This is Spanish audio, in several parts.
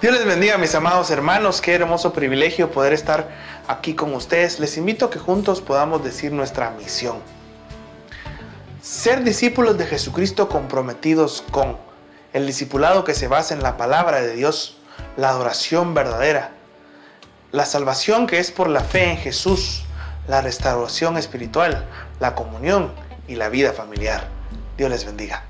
Dios les bendiga, mis amados hermanos. Qué hermoso privilegio poder estar aquí con ustedes. Les invito a que juntos podamos decir nuestra misión. Ser discípulos de Jesucristo comprometidos con el discipulado que se basa en la palabra de Dios, la adoración verdadera, la salvación que es por la fe en Jesús, la restauración espiritual, la comunión y la vida familiar. Dios les bendiga.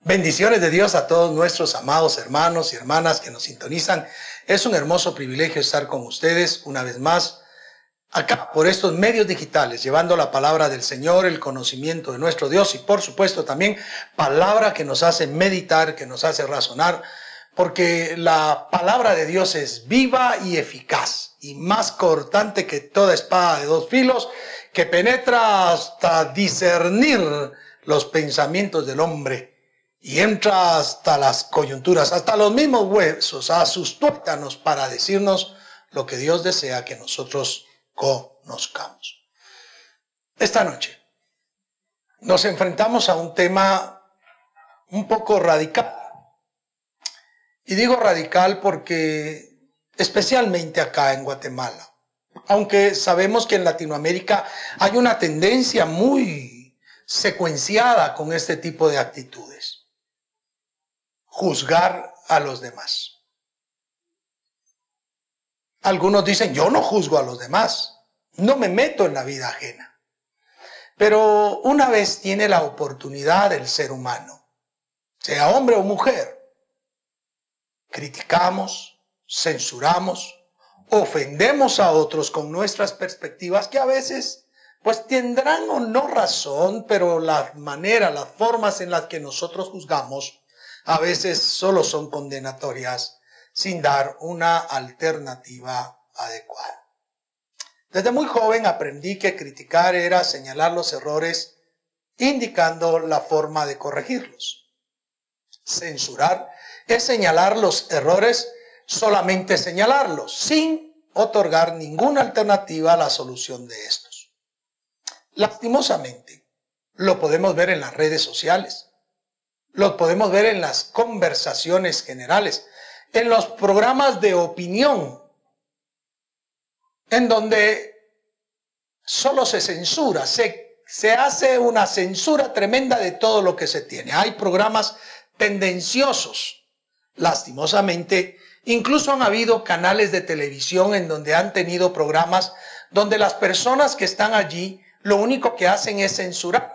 Bendiciones de Dios a todos nuestros amados hermanos y hermanas que nos sintonizan. Es un hermoso privilegio estar con ustedes una vez más acá por estos medios digitales, llevando la palabra del Señor, el conocimiento de nuestro Dios y por supuesto también palabra que nos hace meditar, que nos hace razonar, porque la palabra de Dios es viva y eficaz y más cortante que toda espada de dos filos, que penetra hasta discernir los pensamientos del hombre y entra hasta las coyunturas, hasta los mismos huesos, a sus tuétanos para decirnos lo que Dios desea que nosotros conozcamos. Esta noche nos enfrentamos a un tema un poco radical. Y digo radical porque especialmente acá en Guatemala, aunque sabemos que en Latinoamérica hay una tendencia muy secuenciada con este tipo de actitudes juzgar a los demás. Algunos dicen, yo no juzgo a los demás, no me meto en la vida ajena. Pero una vez tiene la oportunidad el ser humano, sea hombre o mujer, criticamos, censuramos, ofendemos a otros con nuestras perspectivas que a veces pues tendrán o no razón, pero la manera, las formas en las que nosotros juzgamos a veces solo son condenatorias sin dar una alternativa adecuada. Desde muy joven aprendí que criticar era señalar los errores indicando la forma de corregirlos. Censurar es señalar los errores, solamente señalarlos, sin otorgar ninguna alternativa a la solución de estos. Lastimosamente, lo podemos ver en las redes sociales lo podemos ver en las conversaciones generales, en los programas de opinión, en donde solo se censura, se, se hace una censura tremenda de todo lo que se tiene. Hay programas tendenciosos, lastimosamente, incluso han habido canales de televisión en donde han tenido programas donde las personas que están allí lo único que hacen es censurar.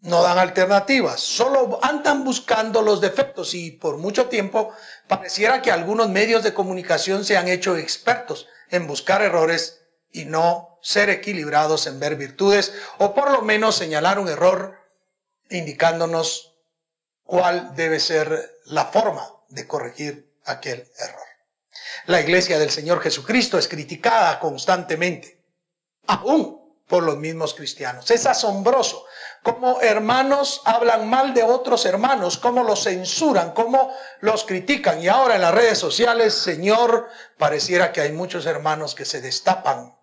No dan alternativas, solo andan buscando los defectos y por mucho tiempo pareciera que algunos medios de comunicación se han hecho expertos en buscar errores y no ser equilibrados en ver virtudes o por lo menos señalar un error indicándonos cuál debe ser la forma de corregir aquel error. La iglesia del Señor Jesucristo es criticada constantemente, aún por los mismos cristianos. Es asombroso cómo hermanos hablan mal de otros hermanos, cómo los censuran, cómo los critican. Y ahora en las redes sociales, Señor, pareciera que hay muchos hermanos que se destapan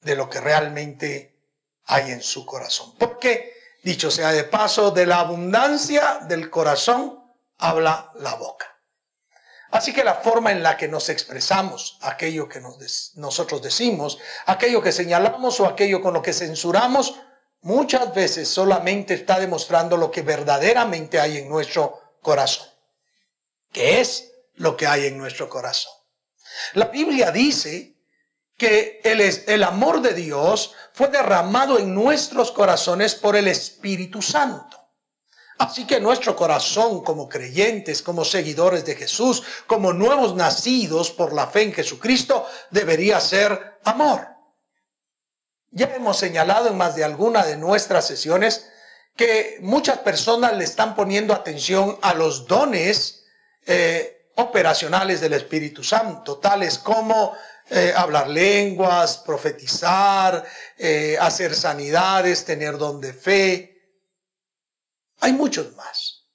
de lo que realmente hay en su corazón. Porque, dicho sea de paso, de la abundancia del corazón habla la boca. Así que la forma en la que nos expresamos, aquello que nosotros decimos, aquello que señalamos o aquello con lo que censuramos, muchas veces solamente está demostrando lo que verdaderamente hay en nuestro corazón. ¿Qué es lo que hay en nuestro corazón? La Biblia dice que el, el amor de Dios fue derramado en nuestros corazones por el Espíritu Santo. Así que nuestro corazón como creyentes, como seguidores de Jesús, como nuevos nacidos por la fe en Jesucristo, debería ser amor. Ya hemos señalado en más de alguna de nuestras sesiones que muchas personas le están poniendo atención a los dones eh, operacionales del Espíritu Santo, tales como eh, hablar lenguas, profetizar, eh, hacer sanidades, tener don de fe. Hay muchos más.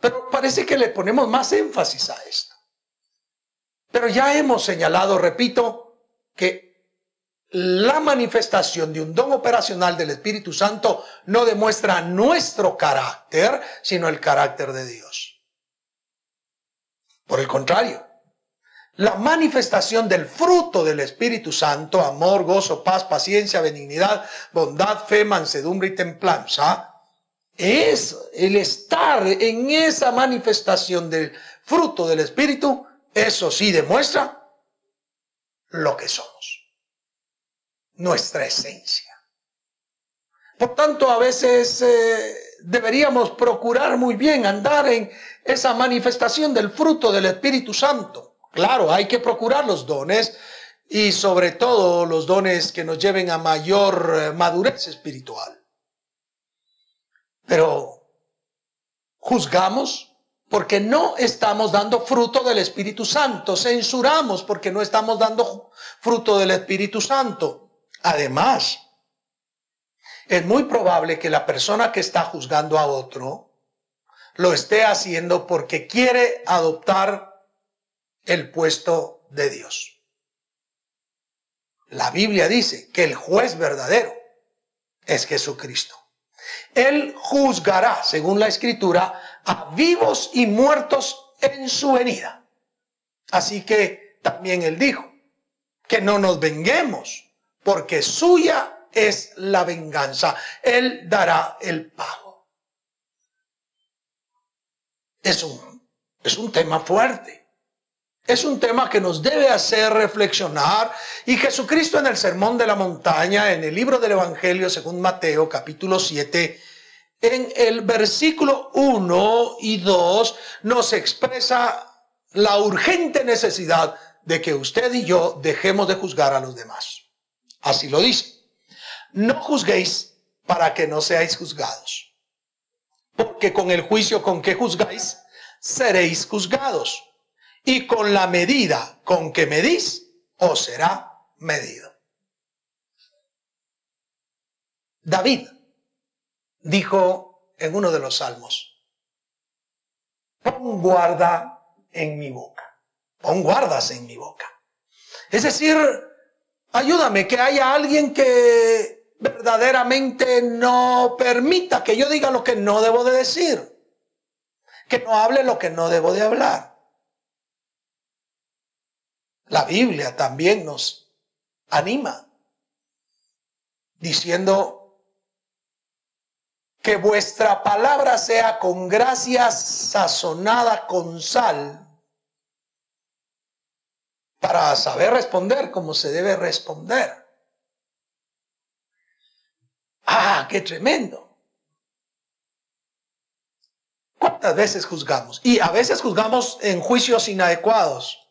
Pero parece que le ponemos más énfasis a esto. Pero ya hemos señalado, repito, que la manifestación de un don operacional del Espíritu Santo no demuestra nuestro carácter, sino el carácter de Dios. Por el contrario, la manifestación del fruto del Espíritu Santo, amor, gozo, paz, paciencia, benignidad, bondad, fe, mansedumbre y templanza, es el estar en esa manifestación del fruto del Espíritu, eso sí demuestra lo que somos nuestra esencia. Por tanto, a veces eh, deberíamos procurar muy bien andar en esa manifestación del fruto del Espíritu Santo. Claro, hay que procurar los dones y sobre todo los dones que nos lleven a mayor eh, madurez espiritual. Pero juzgamos porque no estamos dando fruto del Espíritu Santo. Censuramos porque no estamos dando fruto del Espíritu Santo. Además, es muy probable que la persona que está juzgando a otro lo esté haciendo porque quiere adoptar el puesto de Dios. La Biblia dice que el juez verdadero es Jesucristo. Él juzgará, según la escritura, a vivos y muertos en su venida. Así que también él dijo que no nos venguemos porque suya es la venganza. Él dará el pago. Es un, es un tema fuerte. Es un tema que nos debe hacer reflexionar y Jesucristo en el Sermón de la Montaña, en el libro del Evangelio según Mateo capítulo 7, en el versículo 1 y 2 nos expresa la urgente necesidad de que usted y yo dejemos de juzgar a los demás. Así lo dice. No juzguéis para que no seáis juzgados. Porque con el juicio con que juzgáis, seréis juzgados. Y con la medida con que medís, os será medido. David dijo en uno de los salmos, pon guarda en mi boca, pon guardas en mi boca. Es decir, Ayúdame, que haya alguien que verdaderamente no permita que yo diga lo que no debo de decir, que no hable lo que no debo de hablar. La Biblia también nos anima diciendo que vuestra palabra sea con gracia sazonada con sal para saber responder como se debe responder. Ah, qué tremendo. ¿Cuántas veces juzgamos? Y a veces juzgamos en juicios inadecuados.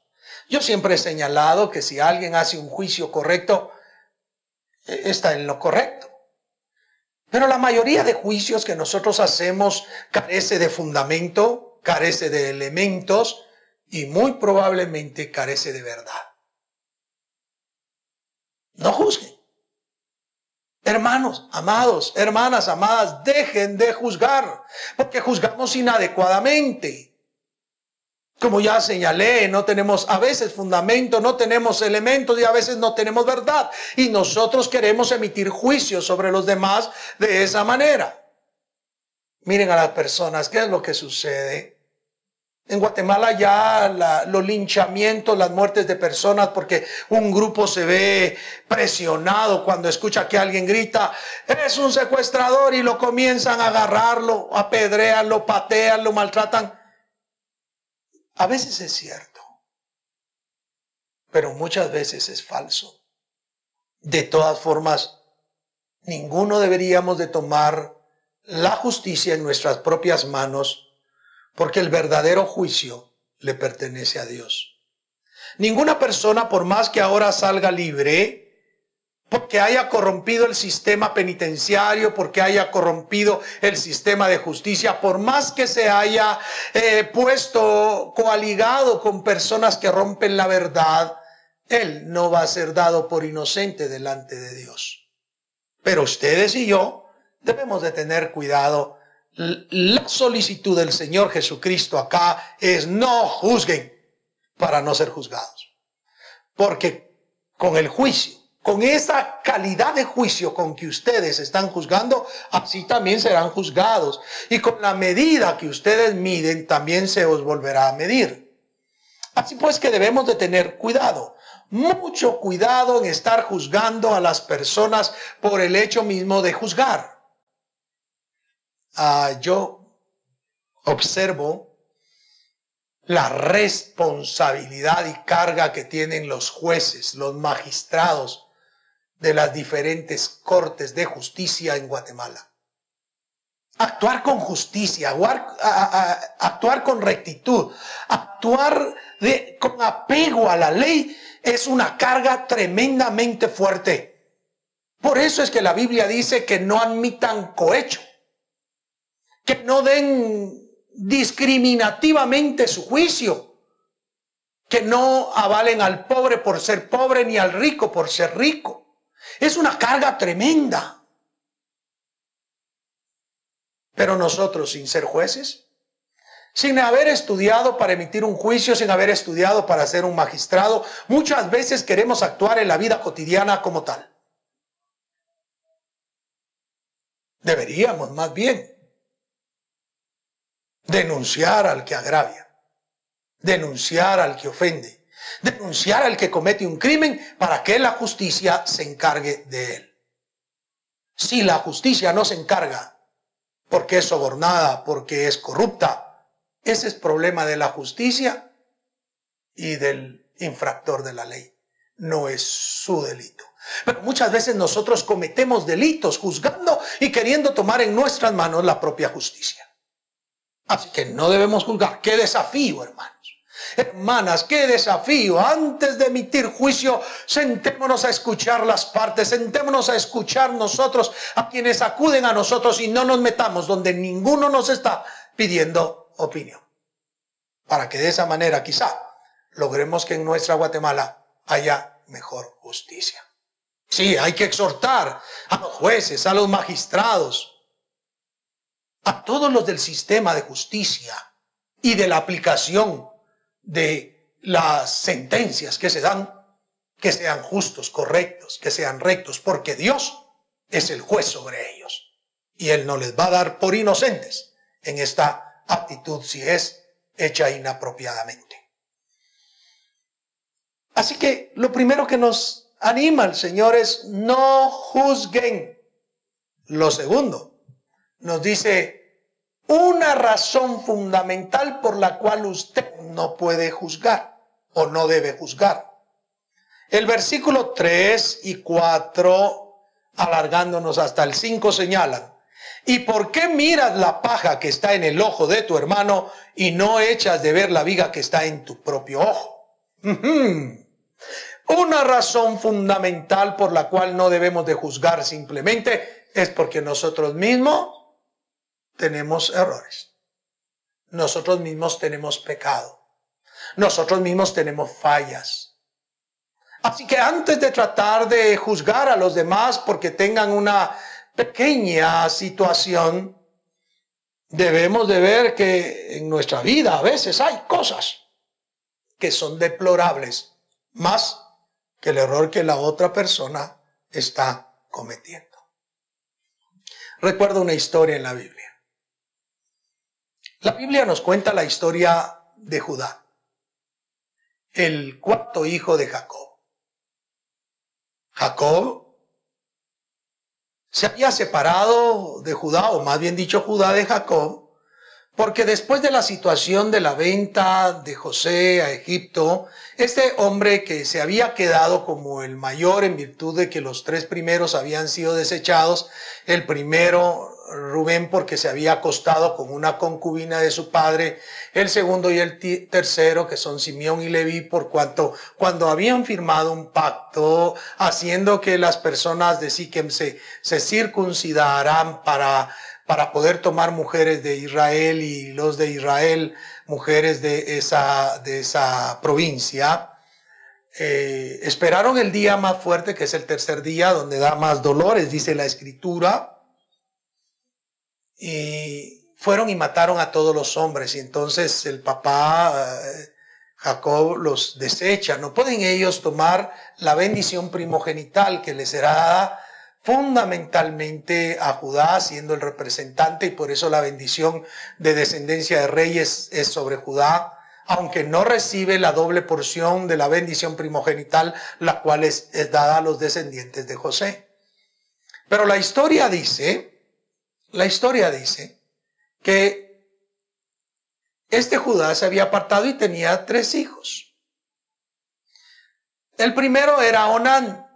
Yo siempre he señalado que si alguien hace un juicio correcto, e, está en lo correcto. Pero la mayoría de juicios que nosotros hacemos carece de fundamento, carece de elementos, y muy probablemente carece de verdad. No juzguen. Hermanos, amados, hermanas, amadas, dejen de juzgar, porque juzgamos inadecuadamente. Como ya señalé, no tenemos a veces fundamento, no tenemos elementos y a veces no tenemos verdad. Y nosotros queremos emitir juicios sobre los demás de esa manera. Miren a las personas, ¿qué es lo que sucede? En Guatemala ya los linchamientos, las muertes de personas, porque un grupo se ve presionado cuando escucha que alguien grita, es un secuestrador y lo comienzan a agarrarlo, apedrean, lo patean, lo maltratan. A veces es cierto, pero muchas veces es falso. De todas formas, ninguno deberíamos de tomar la justicia en nuestras propias manos porque el verdadero juicio le pertenece a Dios. Ninguna persona, por más que ahora salga libre, porque haya corrompido el sistema penitenciario, porque haya corrompido el sistema de justicia, por más que se haya eh, puesto coaligado con personas que rompen la verdad, él no va a ser dado por inocente delante de Dios. Pero ustedes y yo debemos de tener cuidado la solicitud del Señor Jesucristo acá es no juzguen para no ser juzgados. Porque con el juicio con esa calidad de juicio con que ustedes están juzgando, así también serán juzgados. Y con la medida que ustedes miden, también se os volverá a medir. Así pues que debemos de tener cuidado, mucho cuidado en estar juzgando a las personas por el hecho mismo de juzgar. Ah, yo observo la responsabilidad y carga que tienen los jueces, los magistrados de las diferentes cortes de justicia en Guatemala. Actuar con justicia, actuar, con rectitud, actuar con apego a la ley es una carga tremendamente fuerte. Por eso es que la Biblia dice que no admitan cohecho que no den discriminativamente su juicio, que no avalen al pobre por ser pobre ni al rico por ser rico. Es una carga tremenda. Pero nosotros, sin ser jueces, sin haber estudiado para emitir un juicio, sin haber estudiado para ser un magistrado, muchas veces queremos actuar en la vida cotidiana como tal. Deberíamos más bien denunciar al que agravia, denunciar al que ofende, denunciar al que comete un crimen para que la justicia se encargue de él. Si la justicia no se encarga porque es sobornada, porque es corrupta, ese es problema de la justicia y del infractor de la ley. No es su delito. Pero muchas veces nosotros cometemos delitos juzgando y queriendo tomar en nuestras manos la propia justicia. Así que no debemos juzgar. Qué desafío, hermanos. Hermanas, qué desafío. Antes de emitir juicio, sentémonos a escuchar las partes, sentémonos a escuchar nosotros a quienes acuden a nosotros y no nos metamos donde ninguno nos está pidiendo opinión. Para que de esa manera quizá logremos que en nuestra Guatemala haya mejor justicia. Sí, hay que exhortar a los jueces, a los magistrados, a todos los del sistema de justicia y de la aplicación de las sentencias que se dan, que sean justos, correctos, que sean rectos, porque Dios es el juez sobre ellos. Y Él no les va a dar por inocentes en esta actitud si es hecha inapropiadamente. Así que lo primero que nos anima el Señor es no juzguen. Lo segundo, nos dice una razón fundamental por la cual usted no puede juzgar o no debe juzgar. El versículo 3 y 4, alargándonos hasta el 5, señalan, ¿y por qué miras la paja que está en el ojo de tu hermano y no echas de ver la viga que está en tu propio ojo? Una razón fundamental por la cual no debemos de juzgar simplemente es porque nosotros mismos tenemos errores. Nosotros mismos tenemos pecado. Nosotros mismos tenemos fallas. Así que antes de tratar de juzgar a los demás porque tengan una pequeña situación, debemos de ver que en nuestra vida a veces hay cosas que son deplorables, más que el error que la otra persona está cometiendo. Recuerdo una historia en la Biblia. La Biblia nos cuenta la historia de Judá, el cuarto hijo de Jacob. Jacob se había separado de Judá, o más bien dicho Judá de Jacob, porque después de la situación de la venta de José a Egipto, este hombre que se había quedado como el mayor en virtud de que los tres primeros habían sido desechados, el primero Rubén porque se había acostado con una concubina de su padre, el segundo y el tercero que son Simeón y Leví por cuanto cuando habían firmado un pacto haciendo que las personas de Siquem se, se circuncidaran para para poder tomar mujeres de Israel y los de Israel, mujeres de esa, de esa provincia. Eh, esperaron el día más fuerte, que es el tercer día, donde da más dolores, dice la escritura. Y fueron y mataron a todos los hombres. Y entonces el papá, eh, Jacob los desecha. No pueden ellos tomar la bendición primogenital que les será dada fundamentalmente a Judá siendo el representante y por eso la bendición de descendencia de reyes es sobre Judá, aunque no recibe la doble porción de la bendición primogenital, la cual es, es dada a los descendientes de José. Pero la historia dice, la historia dice que este Judá se había apartado y tenía tres hijos. El primero era Onán,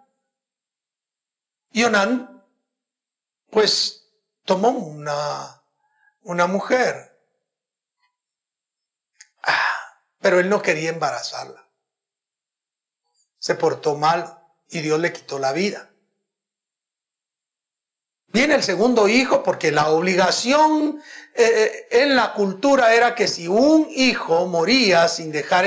y Onán, pues, tomó una, una mujer. Ah, pero él no quería embarazarla. Se portó mal y Dios le quitó la vida. Viene el segundo hijo porque la obligación eh, eh, en la cultura era que si un hijo moría sin dejar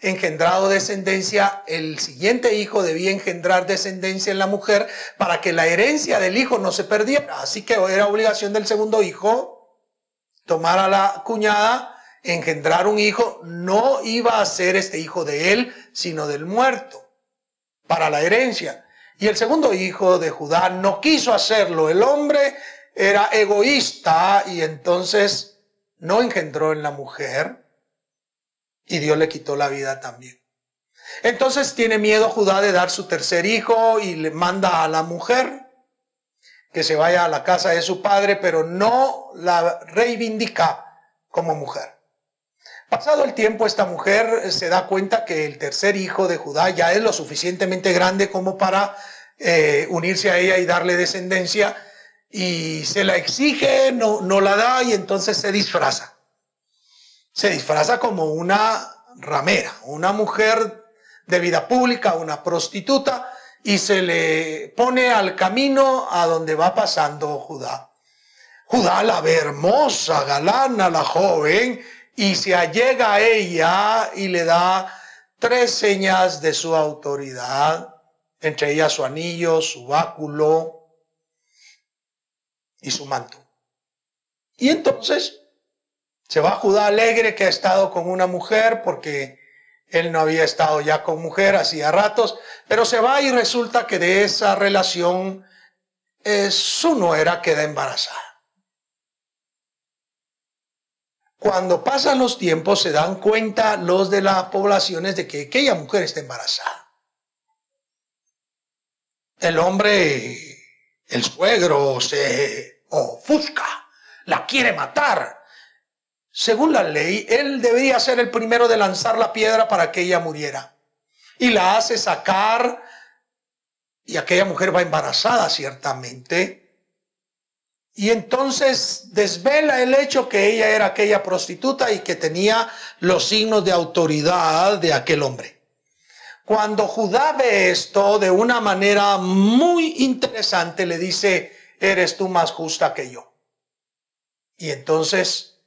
engendrado descendencia, el siguiente hijo debía engendrar descendencia en la mujer para que la herencia del hijo no se perdiera. Así que era obligación del segundo hijo tomar a la cuñada, engendrar un hijo, no iba a ser este hijo de él, sino del muerto, para la herencia. Y el segundo hijo de Judá no quiso hacerlo. El hombre era egoísta y entonces no engendró en la mujer y Dios le quitó la vida también. Entonces tiene miedo Judá de dar su tercer hijo y le manda a la mujer que se vaya a la casa de su padre, pero no la reivindica como mujer. Pasado el tiempo, esta mujer se da cuenta que el tercer hijo de Judá ya es lo suficientemente grande como para eh, unirse a ella y darle descendencia, y se la exige, no, no la da, y entonces se disfraza. Se disfraza como una ramera, una mujer de vida pública, una prostituta, y se le pone al camino a donde va pasando Judá. Judá la ve hermosa, galana, la joven, y se allega a ella y le da tres señas de su autoridad, entre ellas su anillo, su báculo y su manto. Y entonces se va Judá alegre que ha estado con una mujer porque él no había estado ya con mujer hacía ratos, pero se va y resulta que de esa relación eh, su nuera queda embarazada. Cuando pasan los tiempos se dan cuenta los de las poblaciones de que aquella mujer está embarazada. El hombre, el suegro, se ofusca, la quiere matar. Según la ley, él debería ser el primero de lanzar la piedra para que ella muriera. Y la hace sacar y aquella mujer va embarazada ciertamente y entonces desvela el hecho que ella era aquella prostituta y que tenía los signos de autoridad de aquel hombre. Cuando Judá ve esto de una manera muy interesante, le dice, eres tú más justa que yo. Y entonces,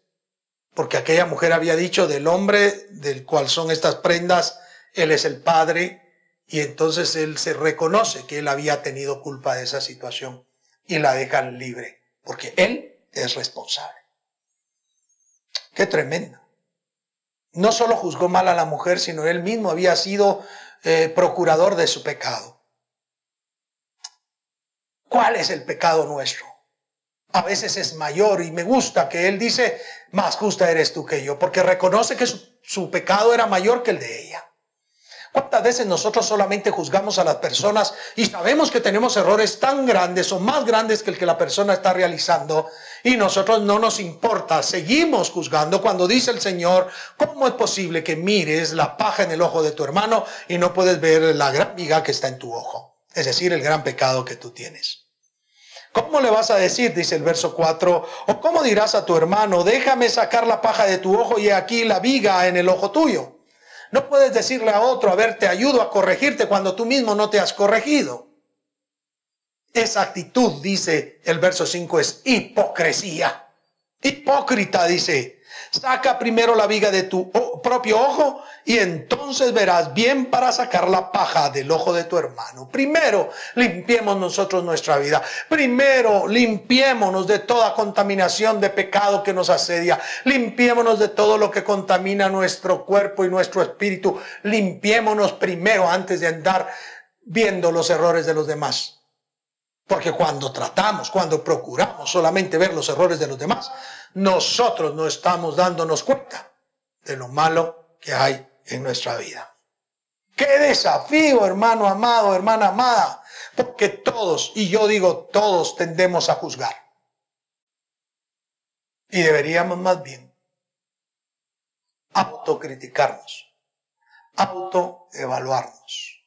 porque aquella mujer había dicho del hombre del cual son estas prendas, él es el padre, y entonces él se reconoce que él había tenido culpa de esa situación y la dejan libre porque Él es responsable. Qué tremendo. No solo juzgó mal a la mujer, sino Él mismo había sido eh, procurador de su pecado. ¿Cuál es el pecado nuestro? A veces es mayor y me gusta que Él dice, más justa eres tú que yo, porque reconoce que su pecado era mayor que el de ella. ¿Cuántas veces nosotros solamente juzgamos a las personas y sabemos que tenemos errores tan grandes o más grandes que el que la persona está realizando y nosotros no nos importa, seguimos juzgando cuando dice el Señor, ¿cómo es posible que mires la paja en el ojo de tu hermano y no puedes ver la gran viga que está en tu ojo? Es decir, el gran pecado que tú tienes. ¿Cómo le vas a decir, dice el verso 4, o cómo dirás a tu hermano, déjame sacar la paja de tu ojo y aquí la viga en el ojo tuyo? No puedes decirle a otro, a ver, te ayudo a corregirte cuando tú mismo no te has corregido. Esa actitud, dice el verso 5, es hipocresía. Hipócrita, dice. Saca primero la viga de tu propio ojo y entonces verás bien para sacar la paja del ojo de tu hermano. Primero limpiemos nosotros nuestra vida. Primero limpiémonos de toda contaminación de pecado que nos asedia. Limpiémonos de todo lo que contamina nuestro cuerpo y nuestro espíritu. Limpiémonos primero antes de andar viendo los errores de los demás. Porque cuando tratamos, cuando procuramos solamente ver los errores de los demás, nosotros no estamos dándonos cuenta de lo malo que hay en nuestra vida. Qué desafío, hermano amado, hermana amada, porque todos, y yo digo todos, tendemos a juzgar. Y deberíamos más bien autocriticarnos, autoevaluarnos.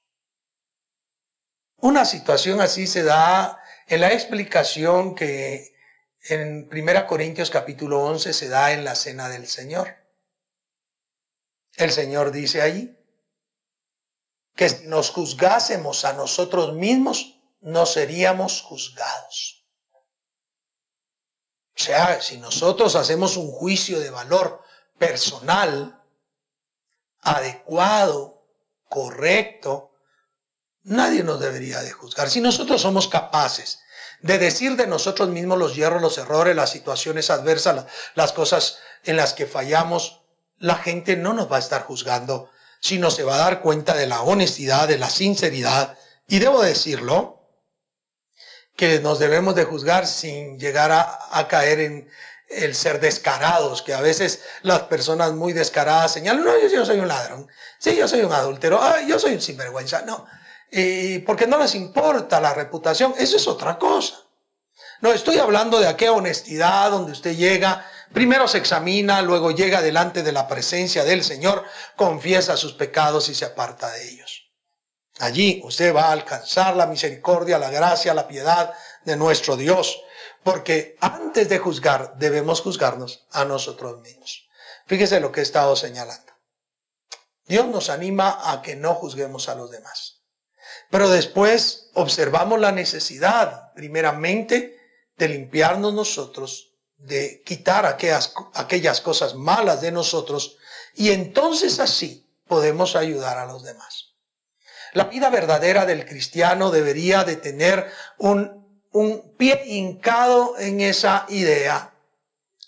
Una situación así se da en la explicación que en 1 Corintios capítulo 11 se da en la cena del Señor. El Señor dice allí que si nos juzgásemos a nosotros mismos, no seríamos juzgados. O sea, si nosotros hacemos un juicio de valor personal, adecuado, correcto, nadie nos debería de juzgar. Si nosotros somos capaces de decir de nosotros mismos los hierros, los errores, las situaciones adversas, las cosas en las que fallamos, la gente no nos va a estar juzgando, sino se va a dar cuenta de la honestidad, de la sinceridad. Y debo decirlo, que nos debemos de juzgar sin llegar a, caer en el ser descarados, que a veces las personas muy descaradas señalan, no, yo, yo soy un ladrón, sí, yo soy un adúltero, ah, yo soy un sinvergüenza. No, porque no les importa la reputación, eso es otra cosa. No, estoy hablando de aquella honestidad donde usted llega, primero se examina, luego llega delante de la presencia del Señor, confiesa sus pecados y se aparta de ellos. Allí usted va a alcanzar la misericordia, la gracia, la piedad de nuestro Dios, porque antes de juzgar debemos juzgarnos a nosotros mismos. Fíjese lo que he estado señalando. Dios nos anima a que no juzguemos a los demás. Pero después observamos la necesidad, primeramente, de limpiarnos nosotros, de quitar aquellas, cosas malas de nosotros, y entonces así podemos ayudar a los demás. La vida verdadera del cristiano debería de tener un pie hincado en esa idea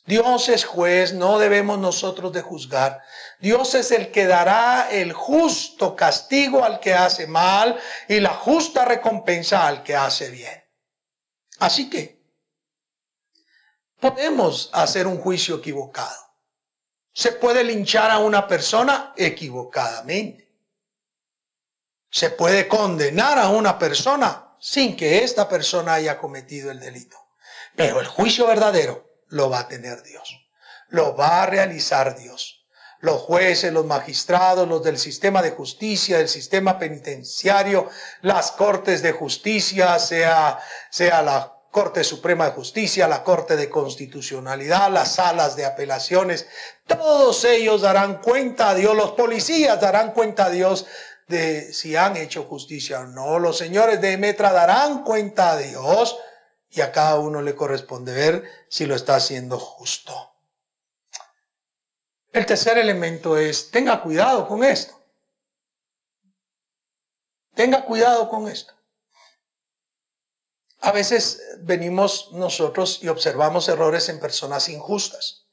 Dios es juez, no debemos nosotros de juzgar. Dios es el que dará el justo castigo al que hace mal y la justa recompensa al que hace bien. Así que podemos hacer un juicio equivocado. Se puede linchar a una persona equivocadamente. Se puede condenar a una persona sin que esta persona haya cometido el delito. Pero el juicio verdadero lo va a tener Dios. Lo va a realizar Dios. Los jueces, los magistrados, los del sistema de justicia, el sistema penitenciario, las cortes de justicia, sea, sea la Corte Suprema de Justicia, la Corte de Constitucionalidad, las salas de apelaciones, todos ellos darán cuenta a Dios, los policías darán cuenta a Dios de si han hecho justicia o no, los señores de Metra darán cuenta a Dios y a cada uno le corresponde ver si lo está haciendo justo. El tercer elemento es, tenga cuidado con esto. Tenga cuidado con esto. A veces venimos nosotros y observamos errores en personas injustas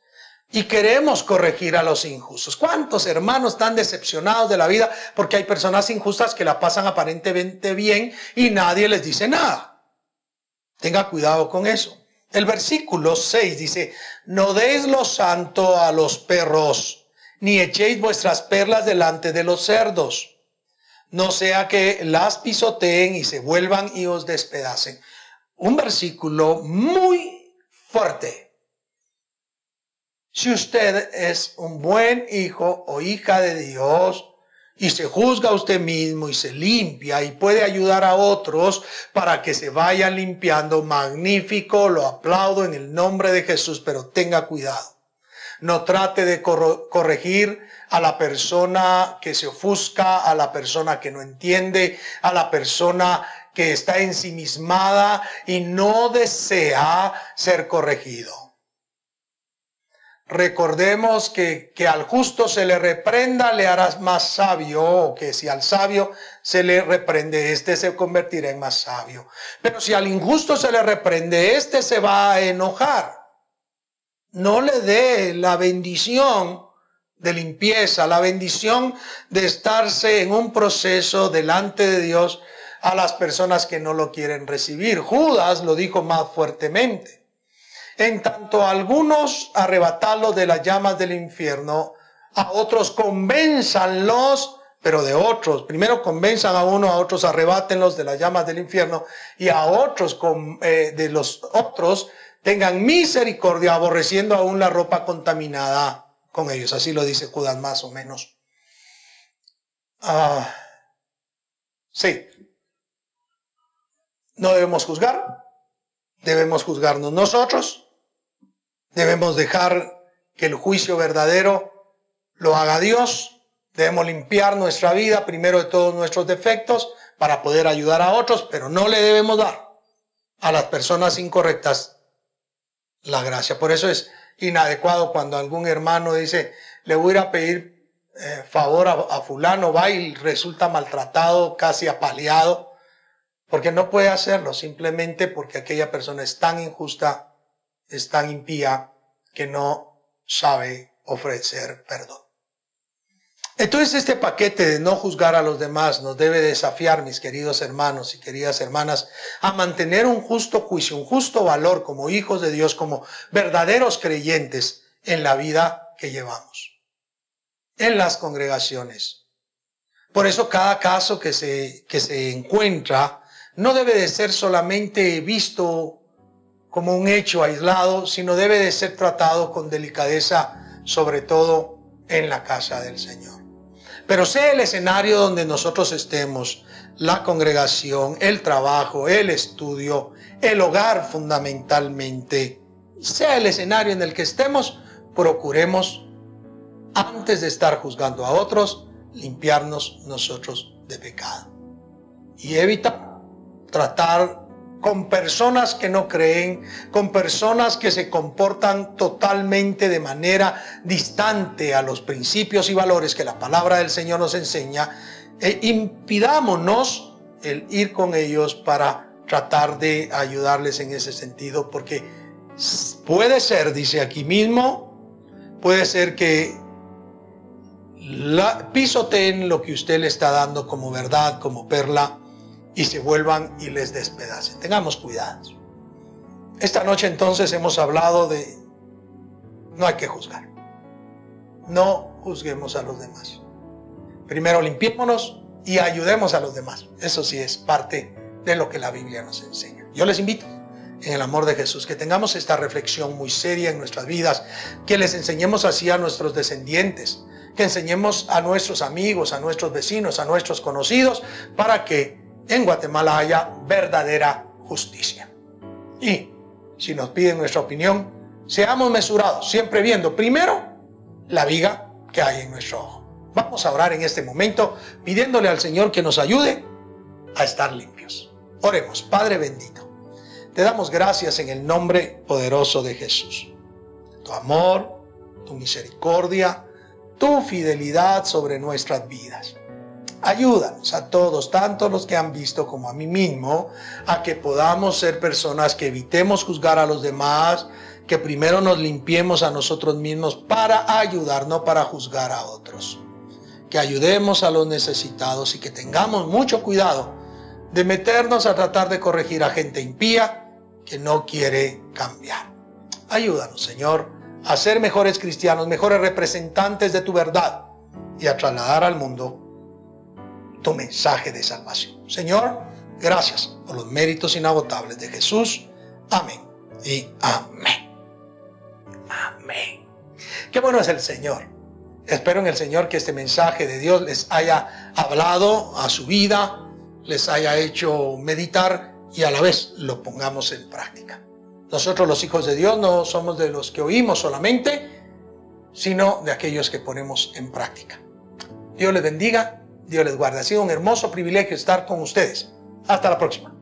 y queremos corregir a los injustos. ¿Cuántos hermanos están decepcionados de la vida porque hay personas injustas que la pasan aparentemente bien y nadie les dice nada? Tenga cuidado con eso. El versículo 6 dice, no deis lo santo a los perros, ni echéis vuestras perlas delante de los cerdos, no sea que las pisoteen y se vuelvan y os despedacen. Un versículo muy fuerte. Si usted es un buen hijo o hija de Dios, y se juzga a usted mismo y se limpia y puede ayudar a otros para que se vayan limpiando, magnífico, lo aplaudo en el nombre de Jesús, pero tenga cuidado. No trate de corregir a la persona que se ofusca, a la persona que no entiende, a la persona que está ensimismada y no desea ser corregido. Recordemos que, que al justo se le reprenda, le harás más sabio, o que si al sabio se le reprende, este se convertirá en más sabio. Pero si al injusto se le reprende, este se va a enojar. No le dé la bendición de limpieza, la bendición de estarse en un proceso delante de Dios a las personas que no lo quieren recibir. Judas lo dijo más fuertemente. En tanto algunos arrebatarlos de las llamas del infierno, a otros convénzanlos, pero de otros. Primero convenzan a uno, a otros arrebátenlos de las llamas del infierno, y a otros eh, de los otros tengan misericordia, aborreciendo aún la ropa contaminada con ellos. Así lo dice Judas más o menos. Ah, sí. No debemos juzgar, debemos juzgarnos nosotros Debemos dejar que el juicio verdadero lo haga Dios. Debemos limpiar nuestra vida, primero de todos nuestros defectos, para poder ayudar a otros, pero no le debemos dar a las personas incorrectas la gracia. Por eso es inadecuado cuando algún hermano dice, le voy a ir a pedir eh, favor a, a, fulano, va y resulta maltratado, casi apaleado, porque no puede hacerlo, simplemente porque aquella persona es tan injusta es tan impía que no sabe ofrecer perdón. Entonces este paquete de no juzgar a los demás nos debe desafiar, mis queridos hermanos y queridas hermanas, a mantener un justo juicio, un justo valor como hijos de Dios, como verdaderos creyentes en la vida que llevamos, en las congregaciones. Por eso cada caso que se, que se encuentra no debe de ser solamente visto como un hecho aislado, sino debe de ser tratado con delicadeza, sobre todo en la casa del Señor. Pero sea el escenario donde nosotros estemos, la congregación, el trabajo, el estudio, el hogar fundamentalmente, sea el escenario en el que estemos, procuremos, antes de estar juzgando a otros, limpiarnos nosotros de pecado. Y evita tratar con personas que no creen, con personas que se comportan totalmente de manera distante a los principios y valores que la palabra del Señor nos enseña, e impidámonos el ir con ellos para tratar de ayudarles en ese sentido, porque puede ser, dice aquí mismo, puede ser que la, pisoteen lo que usted le está dando como verdad, como perla, y se vuelvan y les despedacen. Tengamos cuidado. Esta noche entonces hemos hablado de no hay que juzgar. No juzguemos a los demás. Primero limpiémonos y ayudemos a los demás. Eso sí es parte de lo que la Biblia nos enseña. Yo les invito en el amor de Jesús, que tengamos esta reflexión muy seria en nuestras vidas, que les enseñemos así a nuestros descendientes, que enseñemos a nuestros amigos, a nuestros vecinos, a nuestros conocidos, para que en Guatemala haya verdadera justicia. Y si nos piden nuestra opinión, seamos mesurados, siempre viendo primero la viga que hay en nuestro ojo. Vamos a orar en este momento pidiéndole al Señor que nos ayude a estar limpios. Oremos, Padre bendito. Te damos gracias en el nombre poderoso de Jesús. Tu amor, tu misericordia, tu fidelidad sobre nuestras vidas. Ayúdanos a todos, tanto los que han visto como a mí mismo, a que podamos ser personas que evitemos juzgar a los demás, que primero nos limpiemos a nosotros mismos para ayudar, no para juzgar a otros. Que ayudemos a los necesitados y que tengamos mucho cuidado de meternos a tratar de corregir a gente impía que no quiere cambiar. Ayúdanos, Señor, a ser mejores cristianos, mejores representantes de tu verdad y a trasladar al mundo tu mensaje de salvación. Señor, gracias por los méritos inagotables de Jesús. Amén y amén. Amén. Qué bueno es el Señor. Espero en el Señor que este mensaje de Dios les haya hablado a su vida, les haya hecho meditar y a la vez lo pongamos en práctica. Nosotros los hijos de Dios no somos de los que oímos solamente, sino de aquellos que ponemos en práctica. Dios les bendiga Dios les guarde. Ha sido un hermoso privilegio estar con ustedes. Hasta la próxima.